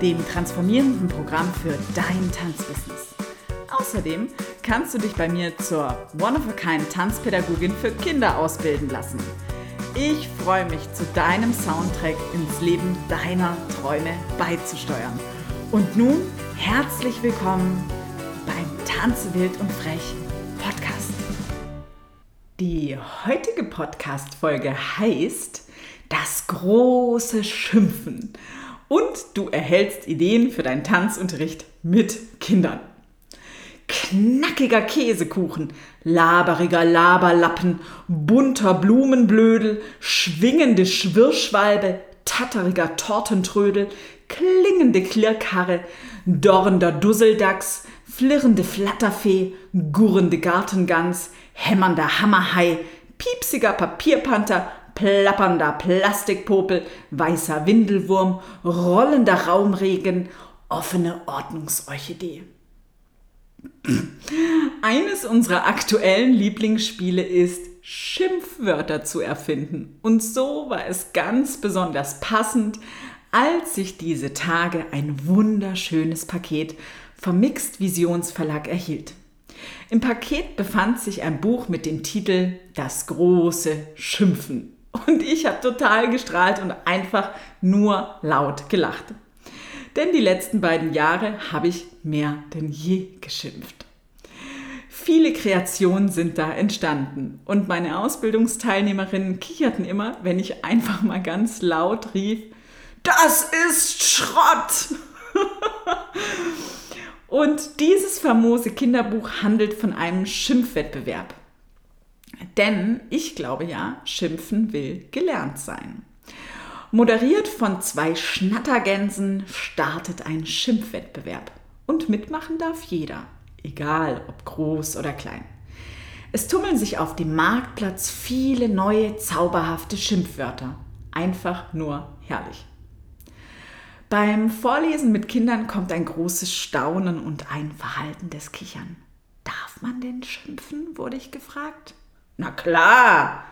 dem transformierenden Programm für dein Tanzbusiness. Außerdem kannst du dich bei mir zur One-of-a-Kind Tanzpädagogin für Kinder ausbilden lassen. Ich freue mich, zu deinem Soundtrack ins Leben deiner Träume beizusteuern. Und nun herzlich willkommen beim Tanze wild und frech Podcast. Die heutige Podcast-Folge heißt Das große Schimpfen und du erhältst Ideen für deinen Tanzunterricht mit Kindern. Knackiger Käsekuchen, laberiger Laberlappen, bunter Blumenblödel, schwingende Schwirrschwalbe, tatteriger Tortentrödel, klingende Klirrkarre, dorrender Dusseldachs, flirrende Flatterfee, gurrende Gartengans, hämmernder Hammerhai, piepsiger Papierpanther, plappernder Plastikpopel, weißer Windelwurm, rollender Raumregen, offene Ordnungsorchidee. Eines unserer aktuellen Lieblingsspiele ist, Schimpfwörter zu erfinden. Und so war es ganz besonders passend, als sich diese Tage ein wunderschönes Paket vom Mixed Visions Verlag erhielt. Im Paket befand sich ein Buch mit dem Titel Das große Schimpfen. Und ich habe total gestrahlt und einfach nur laut gelacht. Denn die letzten beiden Jahre habe ich mehr denn je geschimpft. Viele Kreationen sind da entstanden und meine Ausbildungsteilnehmerinnen kicherten immer, wenn ich einfach mal ganz laut rief, das ist Schrott! und dieses famose Kinderbuch handelt von einem Schimpfwettbewerb. Denn ich glaube ja, Schimpfen will gelernt sein. Moderiert von zwei Schnattergänsen startet ein Schimpfwettbewerb. Und mitmachen darf jeder, egal ob groß oder klein. Es tummeln sich auf dem Marktplatz viele neue, zauberhafte Schimpfwörter. Einfach nur herrlich. Beim Vorlesen mit Kindern kommt ein großes Staunen und ein verhaltendes Kichern. Darf man denn schimpfen? wurde ich gefragt. Na klar.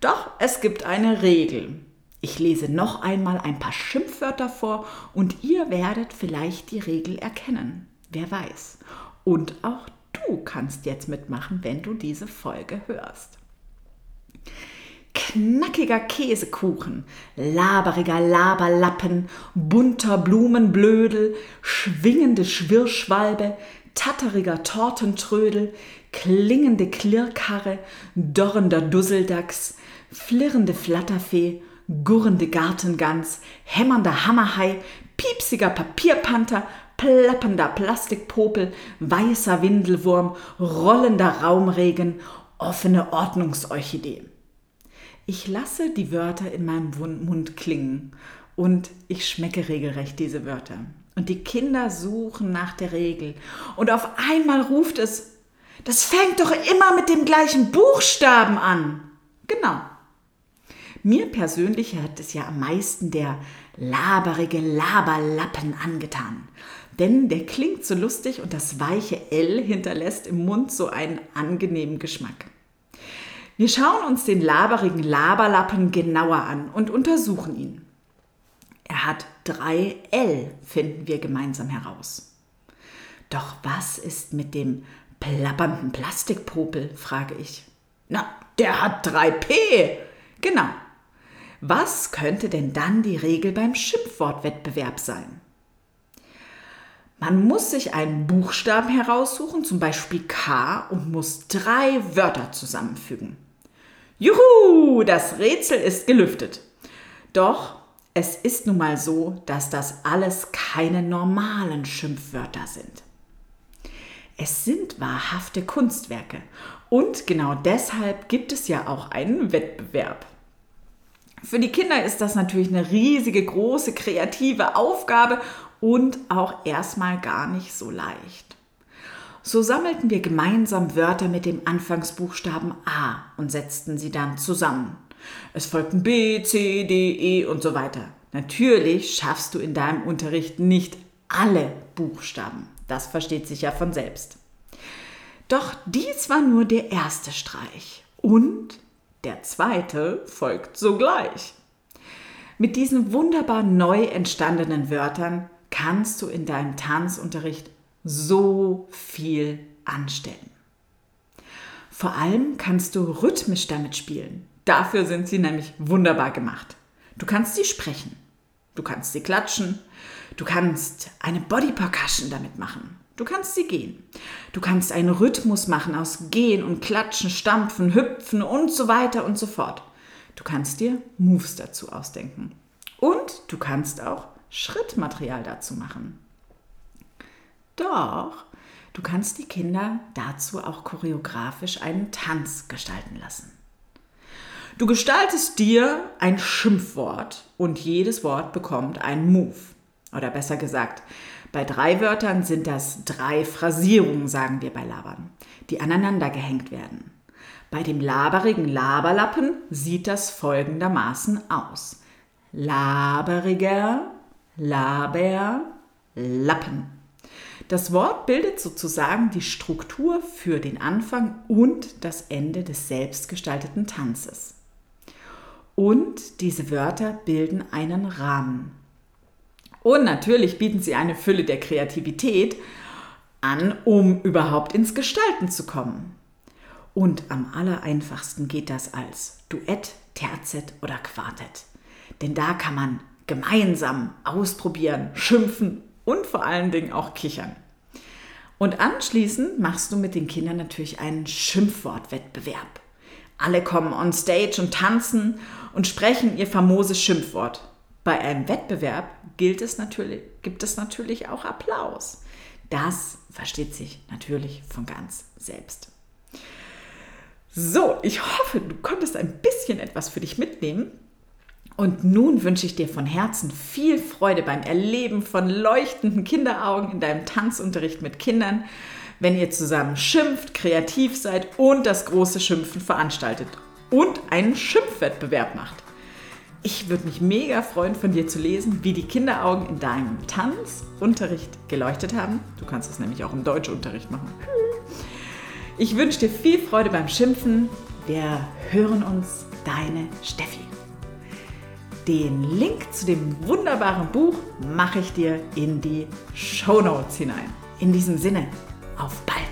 Doch es gibt eine Regel. Ich lese noch einmal ein paar Schimpfwörter vor und ihr werdet vielleicht die Regel erkennen. Wer weiß. Und auch du kannst jetzt mitmachen, wenn du diese Folge hörst. Knackiger Käsekuchen, laberiger Laberlappen, bunter Blumenblödel, schwingende Schwirrschwalbe, tatteriger Tortentrödel, klingende Klirrkarre, dorrender Dusseldachs, flirrende Flatterfee, gurrende Gartengans, hämmernder Hammerhai, piepsiger Papierpanther, plappernder Plastikpopel, weißer Windelwurm, rollender Raumregen, offene Ordnungsorchidee. Ich lasse die Wörter in meinem Mund klingen und ich schmecke regelrecht diese Wörter. Und die Kinder suchen nach der Regel. Und auf einmal ruft es, das fängt doch immer mit dem gleichen Buchstaben an. Genau. Mir persönlich hat es ja am meisten der laberige Laberlappen angetan. Denn der klingt so lustig und das weiche L hinterlässt im Mund so einen angenehmen Geschmack. Wir schauen uns den laberigen Laberlappen genauer an und untersuchen ihn. Er hat drei L, finden wir gemeinsam heraus. Doch was ist mit dem plappernden Plastikpopel, frage ich. Na, der hat 3P. Genau. Was könnte denn dann die Regel beim Schimpfwortwettbewerb sein? Man muss sich einen Buchstaben heraussuchen, zum Beispiel K, und muss drei Wörter zusammenfügen. Juhu, das Rätsel ist gelüftet. Doch es ist nun mal so, dass das alles keine normalen Schimpfwörter sind. Es sind wahrhafte Kunstwerke. Und genau deshalb gibt es ja auch einen Wettbewerb. Für die Kinder ist das natürlich eine riesige, große, kreative Aufgabe und auch erstmal gar nicht so leicht. So sammelten wir gemeinsam Wörter mit dem Anfangsbuchstaben A und setzten sie dann zusammen. Es folgten B, C, D, E und so weiter. Natürlich schaffst du in deinem Unterricht nicht alle Buchstaben. Das versteht sich ja von selbst. Doch dies war nur der erste Streich. Und der zweite folgt sogleich. Mit diesen wunderbar neu entstandenen Wörtern kannst du in deinem Tanzunterricht so viel anstellen. Vor allem kannst du rhythmisch damit spielen. Dafür sind sie nämlich wunderbar gemacht. Du kannst sie sprechen, du kannst sie klatschen, du kannst eine Body Percussion damit machen. Du kannst sie gehen. Du kannst einen Rhythmus machen aus Gehen und Klatschen, Stampfen, Hüpfen und so weiter und so fort. Du kannst dir Moves dazu ausdenken. Und du kannst auch Schrittmaterial dazu machen. Doch, du kannst die Kinder dazu auch choreografisch einen Tanz gestalten lassen. Du gestaltest dir ein Schimpfwort und jedes Wort bekommt einen Move. Oder besser gesagt, bei drei Wörtern sind das drei Phrasierungen, sagen wir bei Labern, die aneinander gehängt werden. Bei dem laberigen Laberlappen sieht das folgendermaßen aus. Laberiger, Laber, Lappen. Das Wort bildet sozusagen die Struktur für den Anfang und das Ende des selbstgestalteten Tanzes. Und diese Wörter bilden einen Rahmen. Und natürlich bieten sie eine Fülle der Kreativität an, um überhaupt ins Gestalten zu kommen. Und am allereinfachsten geht das als Duett, Terzett oder Quartett. Denn da kann man gemeinsam ausprobieren, schimpfen und vor allen Dingen auch kichern. Und anschließend machst du mit den Kindern natürlich einen Schimpfwortwettbewerb. Alle kommen on stage und tanzen und sprechen ihr famoses Schimpfwort. Bei einem Wettbewerb gilt es natürlich, gibt es natürlich auch Applaus. Das versteht sich natürlich von ganz selbst. So, ich hoffe, du konntest ein bisschen etwas für dich mitnehmen und nun wünsche ich dir von Herzen viel Freude beim Erleben von leuchtenden Kinderaugen in deinem Tanzunterricht mit Kindern, wenn ihr zusammen schimpft, kreativ seid und das große Schimpfen veranstaltet und einen Schimpfwettbewerb macht. Ich würde mich mega freuen, von dir zu lesen, wie die Kinderaugen in deinem Tanzunterricht geleuchtet haben. Du kannst es nämlich auch im Deutschunterricht machen. Ich wünsche dir viel Freude beim Schimpfen. Wir hören uns, deine Steffi. Den Link zu dem wunderbaren Buch mache ich dir in die Show Notes hinein. In diesem Sinne, auf bald!